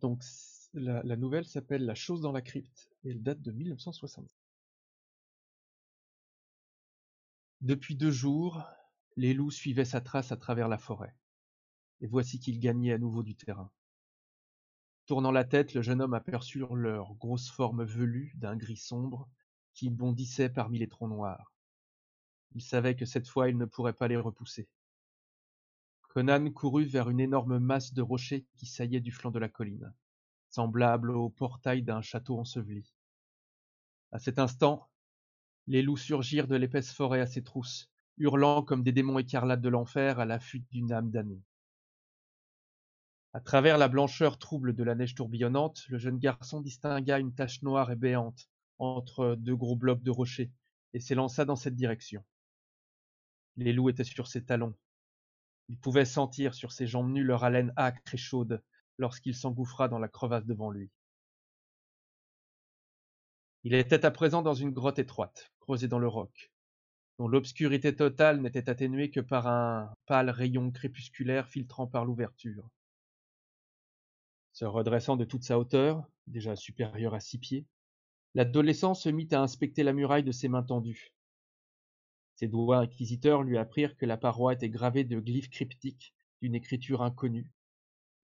Donc la, nouvelle s'appelle La chose dans la crypte et elle date de 1960. Depuis deux jours, les loups suivaient sa trace à travers la forêt. Et voici qu'il gagnait à nouveau du terrain. Tournant la tête, le jeune homme aperçut leur grosse forme velue d'un gris sombre qui bondissait parmi les troncs noirs. Il savait que cette fois il ne pourrait pas les repousser. Conan courut vers une énorme masse de rochers qui saillait du flanc de la colline, semblable au portail d'un château enseveli. À cet instant, les loups surgirent de l'épaisse forêt à ses trousses, hurlant comme des démons écarlates de l'enfer à la fuite d'une âme damnée. À travers la blancheur trouble de la neige tourbillonnante, le jeune garçon distingua une tache noire et béante entre deux gros blocs de rochers et s'élança dans cette direction. Les loups étaient sur ses talons. Il pouvait sentir sur ses jambes nues leur haleine âcre et chaude lorsqu'il s'engouffra dans la crevasse devant lui. Il était à présent dans une grotte étroite, creusée dans le roc, dont l'obscurité totale n'était atténuée que par un pâle rayon crépusculaire filtrant par l'ouverture. Se redressant de toute sa hauteur, déjà supérieure à six pieds, l'adolescent se mit à inspecter la muraille de ses mains tendues. Ses doigts inquisiteurs lui apprirent que la paroi était gravée de glyphes cryptiques d'une écriture inconnue,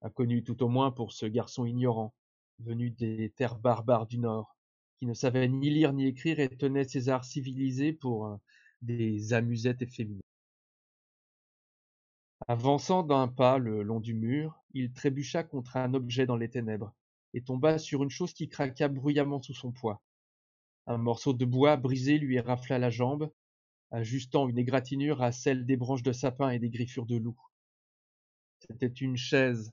inconnue tout au moins pour ce garçon ignorant, venu des terres barbares du Nord, qui ne savait ni lire ni écrire et tenait ses arts civilisés pour euh, des amusettes efféminées. Avançant d'un pas le long du mur, il trébucha contre un objet dans les ténèbres et tomba sur une chose qui craqua bruyamment sous son poids. Un morceau de bois brisé lui rafla la jambe, ajustant une égratignure à celle des branches de sapin et des griffures de loup. C'était une chaise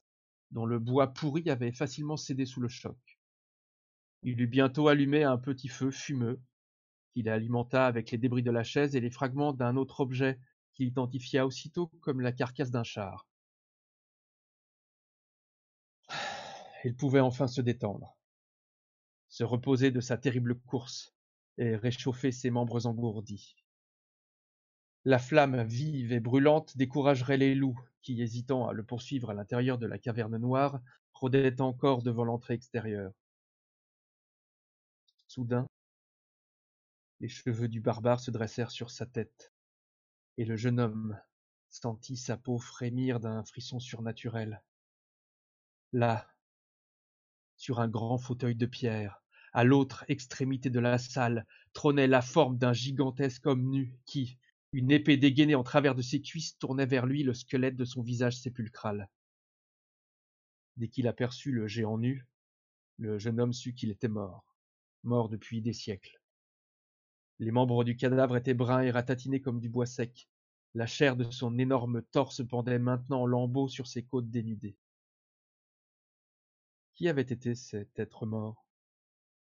dont le bois pourri avait facilement cédé sous le choc. Il eut bientôt allumé un petit feu fumeux, qu'il alimenta avec les débris de la chaise et les fragments d'un autre objet qu'il identifia aussitôt comme la carcasse d'un char. Il pouvait enfin se détendre, se reposer de sa terrible course et réchauffer ses membres engourdis. La flamme vive et brûlante découragerait les loups qui, hésitant à le poursuivre à l'intérieur de la caverne noire, rôdaient encore devant l'entrée extérieure. Soudain, les cheveux du barbare se dressèrent sur sa tête, et le jeune homme sentit sa peau frémir d'un frisson surnaturel. Là, sur un grand fauteuil de pierre, à l'autre extrémité de la salle, trônait la forme d'un gigantesque homme nu qui, une épée dégainée en travers de ses cuisses, tournait vers lui le squelette de son visage sépulcral. Dès qu'il aperçut le géant nu, le jeune homme sut qu'il était mort mort depuis des siècles. Les membres du cadavre étaient bruns et ratatinés comme du bois sec. La chair de son énorme torse pendait maintenant en lambeaux sur ses côtes dénudées. Qui avait été cet être mort?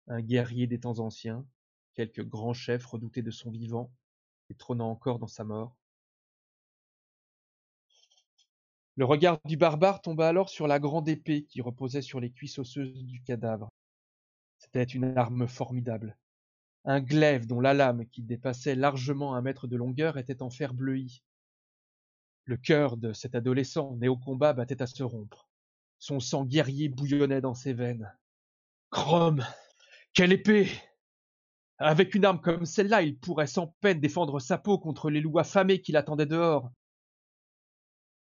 Un guerrier des temps anciens, quelque grand chef redouté de son vivant, et trônant encore dans sa mort. Le regard du barbare tomba alors sur la grande épée qui reposait sur les cuisses osseuses du cadavre. C'était une arme formidable. Un glaive dont la lame, qui dépassait largement un mètre de longueur, était en fer bleui. Le cœur de cet adolescent, né au combat, battait à se rompre. Son sang guerrier bouillonnait dans ses veines. Chrome Quelle épée Avec une arme comme celle-là, il pourrait sans peine défendre sa peau contre les loups affamés qui l'attendaient dehors.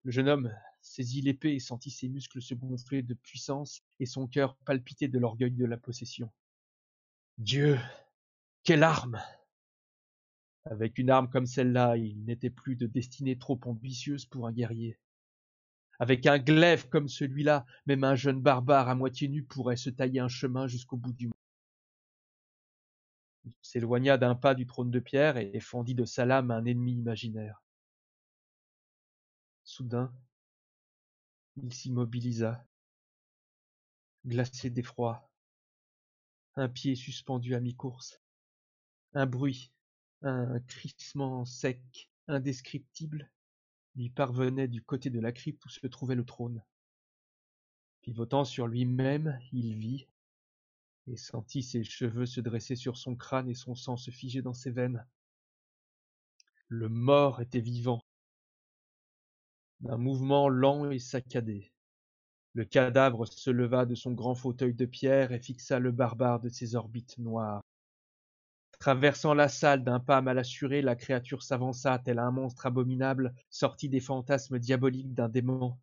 Le jeune homme saisit l'épée et sentit ses muscles se gonfler de puissance et son cœur palpiter de l'orgueil de la possession. Dieu, quelle arme Avec une arme comme celle-là, il n'était plus de destinée trop ambitieuse pour un guerrier. Avec un glaive comme celui-là, même un jeune barbare à moitié nu pourrait se tailler un chemin jusqu'au bout du monde. Il s'éloigna d'un pas du trône de pierre et fendit de sa lame un ennemi imaginaire. Soudain, il s'immobilisa, glacé d'effroi, un pied suspendu à mi-course, un bruit, un crissement sec, indescriptible, lui parvenait du côté de la crypte où se trouvait le trône. Pivotant sur lui-même, il vit et sentit ses cheveux se dresser sur son crâne et son sang se figer dans ses veines. Le mort était vivant, d'un mouvement lent et saccadé. Le cadavre se leva de son grand fauteuil de pierre et fixa le barbare de ses orbites noires. Traversant la salle d'un pas mal assuré, la créature s'avança tel un monstre abominable sorti des fantasmes diaboliques d'un démon.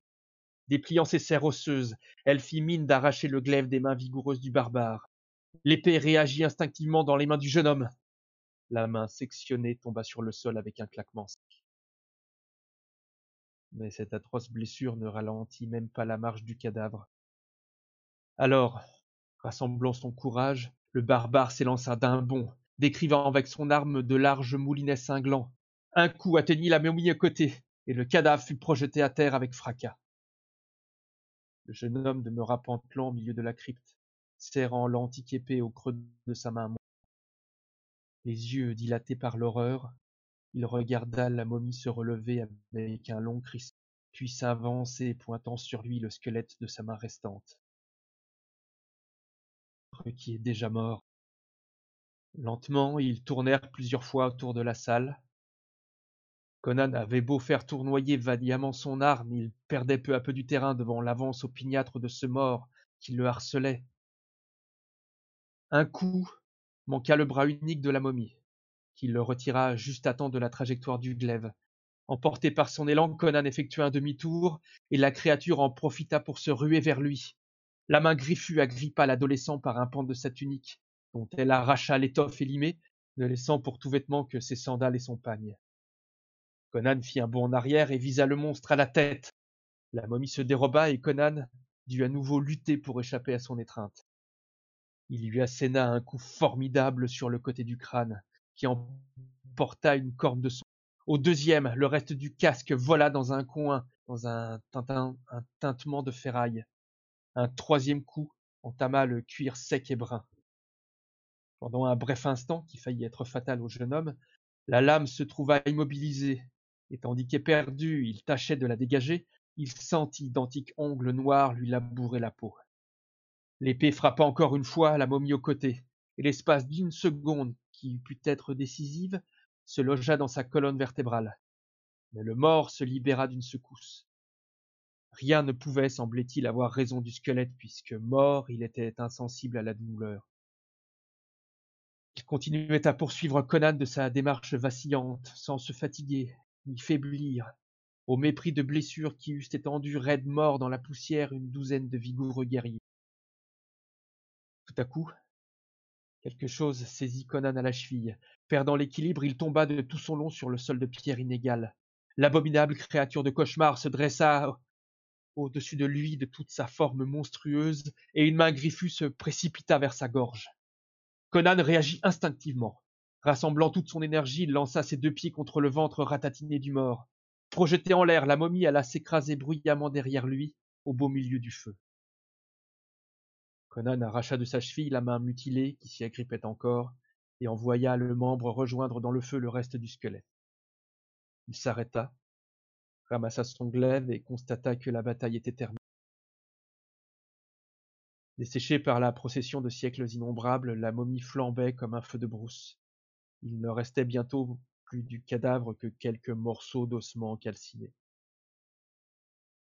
Dépliant ses serres osseuses, elle fit mine d'arracher le glaive des mains vigoureuses du barbare. L'épée réagit instinctivement dans les mains du jeune homme. La main sectionnée tomba sur le sol avec un claquement sec. Mais cette atroce blessure ne ralentit même pas la marche du cadavre. Alors, rassemblant son courage, le barbare s'élança d'un bond, décrivant avec son arme de larges moulinets cinglants. Un coup atteignit la momie à côté, et le cadavre fut projeté à terre avec fracas. Le jeune homme demeura pantelant au milieu de la crypte, serrant l'antique épée au creux de sa main. Les yeux dilatés par l'horreur, il regarda la momie se relever avec un long cri, puis s'avancer pointant sur lui le squelette de sa main restante. Qui est déjà mort. Lentement, ils tournèrent plusieurs fois autour de la salle. Conan avait beau faire tournoyer vaillamment son arme, il perdait peu à peu du terrain devant l'avance opiniâtre de ce mort qui le harcelait. Un coup manqua le bras unique de la momie qui le retira juste à temps de la trajectoire du glaive. Emporté par son élan, Conan effectua un demi-tour, et la créature en profita pour se ruer vers lui. La main griffue agrippa l'adolescent par un pan de sa tunique, dont elle arracha l'étoffe élimée, ne laissant pour tout vêtement que ses sandales et son pagne. Conan fit un bond en arrière et visa le monstre à la tête. La momie se déroba et Conan dut à nouveau lutter pour échapper à son étreinte. Il lui asséna un coup formidable sur le côté du crâne, qui emporta une corne de son. Au deuxième, le reste du casque vola dans un coin, dans un, tintin, tintement de ferraille. Un troisième coup entama le cuir sec et brun. Pendant un bref instant, qui faillit être fatal au jeune homme, la lame se trouva immobilisée, et tandis qu'éperdu il tâchait de la dégager, il sentit d'antiques ongles noirs lui labourer la peau. L'épée frappa encore une fois la momie au côté, et l'espace d'une seconde qui eût pu être décisive, se logea dans sa colonne vertébrale. Mais le mort se libéra d'une secousse. Rien ne pouvait, semblait-il, avoir raison du squelette, puisque mort, il était insensible à la douleur. Il continuait à poursuivre Conan de sa démarche vacillante, sans se fatiguer, ni faiblir, au mépris de blessures qui eussent étendu raide mort dans la poussière une douzaine de vigoureux guerriers. Tout à coup, Quelque chose saisit Conan à la cheville. Perdant l'équilibre, il tomba de tout son long sur le sol de pierre inégale. L'abominable créature de cauchemar se dressa au-dessus de lui de toute sa forme monstrueuse, et une main griffue se précipita vers sa gorge. Conan réagit instinctivement. Rassemblant toute son énergie, il lança ses deux pieds contre le ventre ratatiné du mort. Projeté en l'air, la momie alla s'écraser bruyamment derrière lui, au beau milieu du feu. Conan arracha de sa cheville la main mutilée qui s'y agrippait encore, et envoya le membre rejoindre dans le feu le reste du squelette. Il s'arrêta, ramassa son glaive et constata que la bataille était terminée. Desséchée par la procession de siècles innombrables, la momie flambait comme un feu de brousse. Il ne restait bientôt plus du cadavre que quelques morceaux d'ossements calcinés.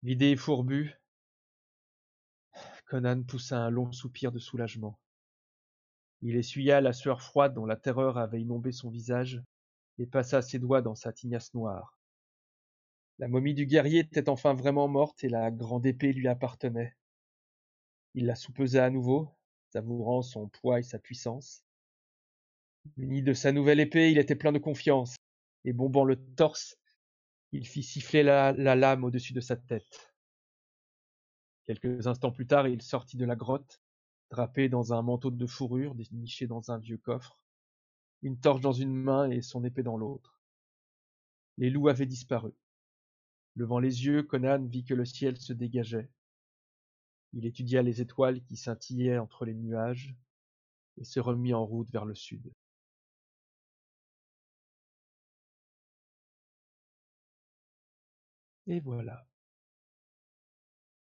Vidé et fourbu, Conan poussa un long soupir de soulagement. Il essuya la sueur froide dont la terreur avait inondé son visage et passa ses doigts dans sa tignasse noire. La momie du guerrier était enfin vraiment morte et la grande épée lui appartenait. Il la soupesa à nouveau, savourant son poids et sa puissance. Muni de sa nouvelle épée, il était plein de confiance, et bombant le torse, il fit siffler la, la lame au-dessus de sa tête. Quelques instants plus tard, il sortit de la grotte, drapé dans un manteau de fourrure déniché dans un vieux coffre, une torche dans une main et son épée dans l'autre. Les loups avaient disparu. Levant les yeux, Conan vit que le ciel se dégageait. Il étudia les étoiles qui scintillaient entre les nuages et se remit en route vers le sud. Et voilà.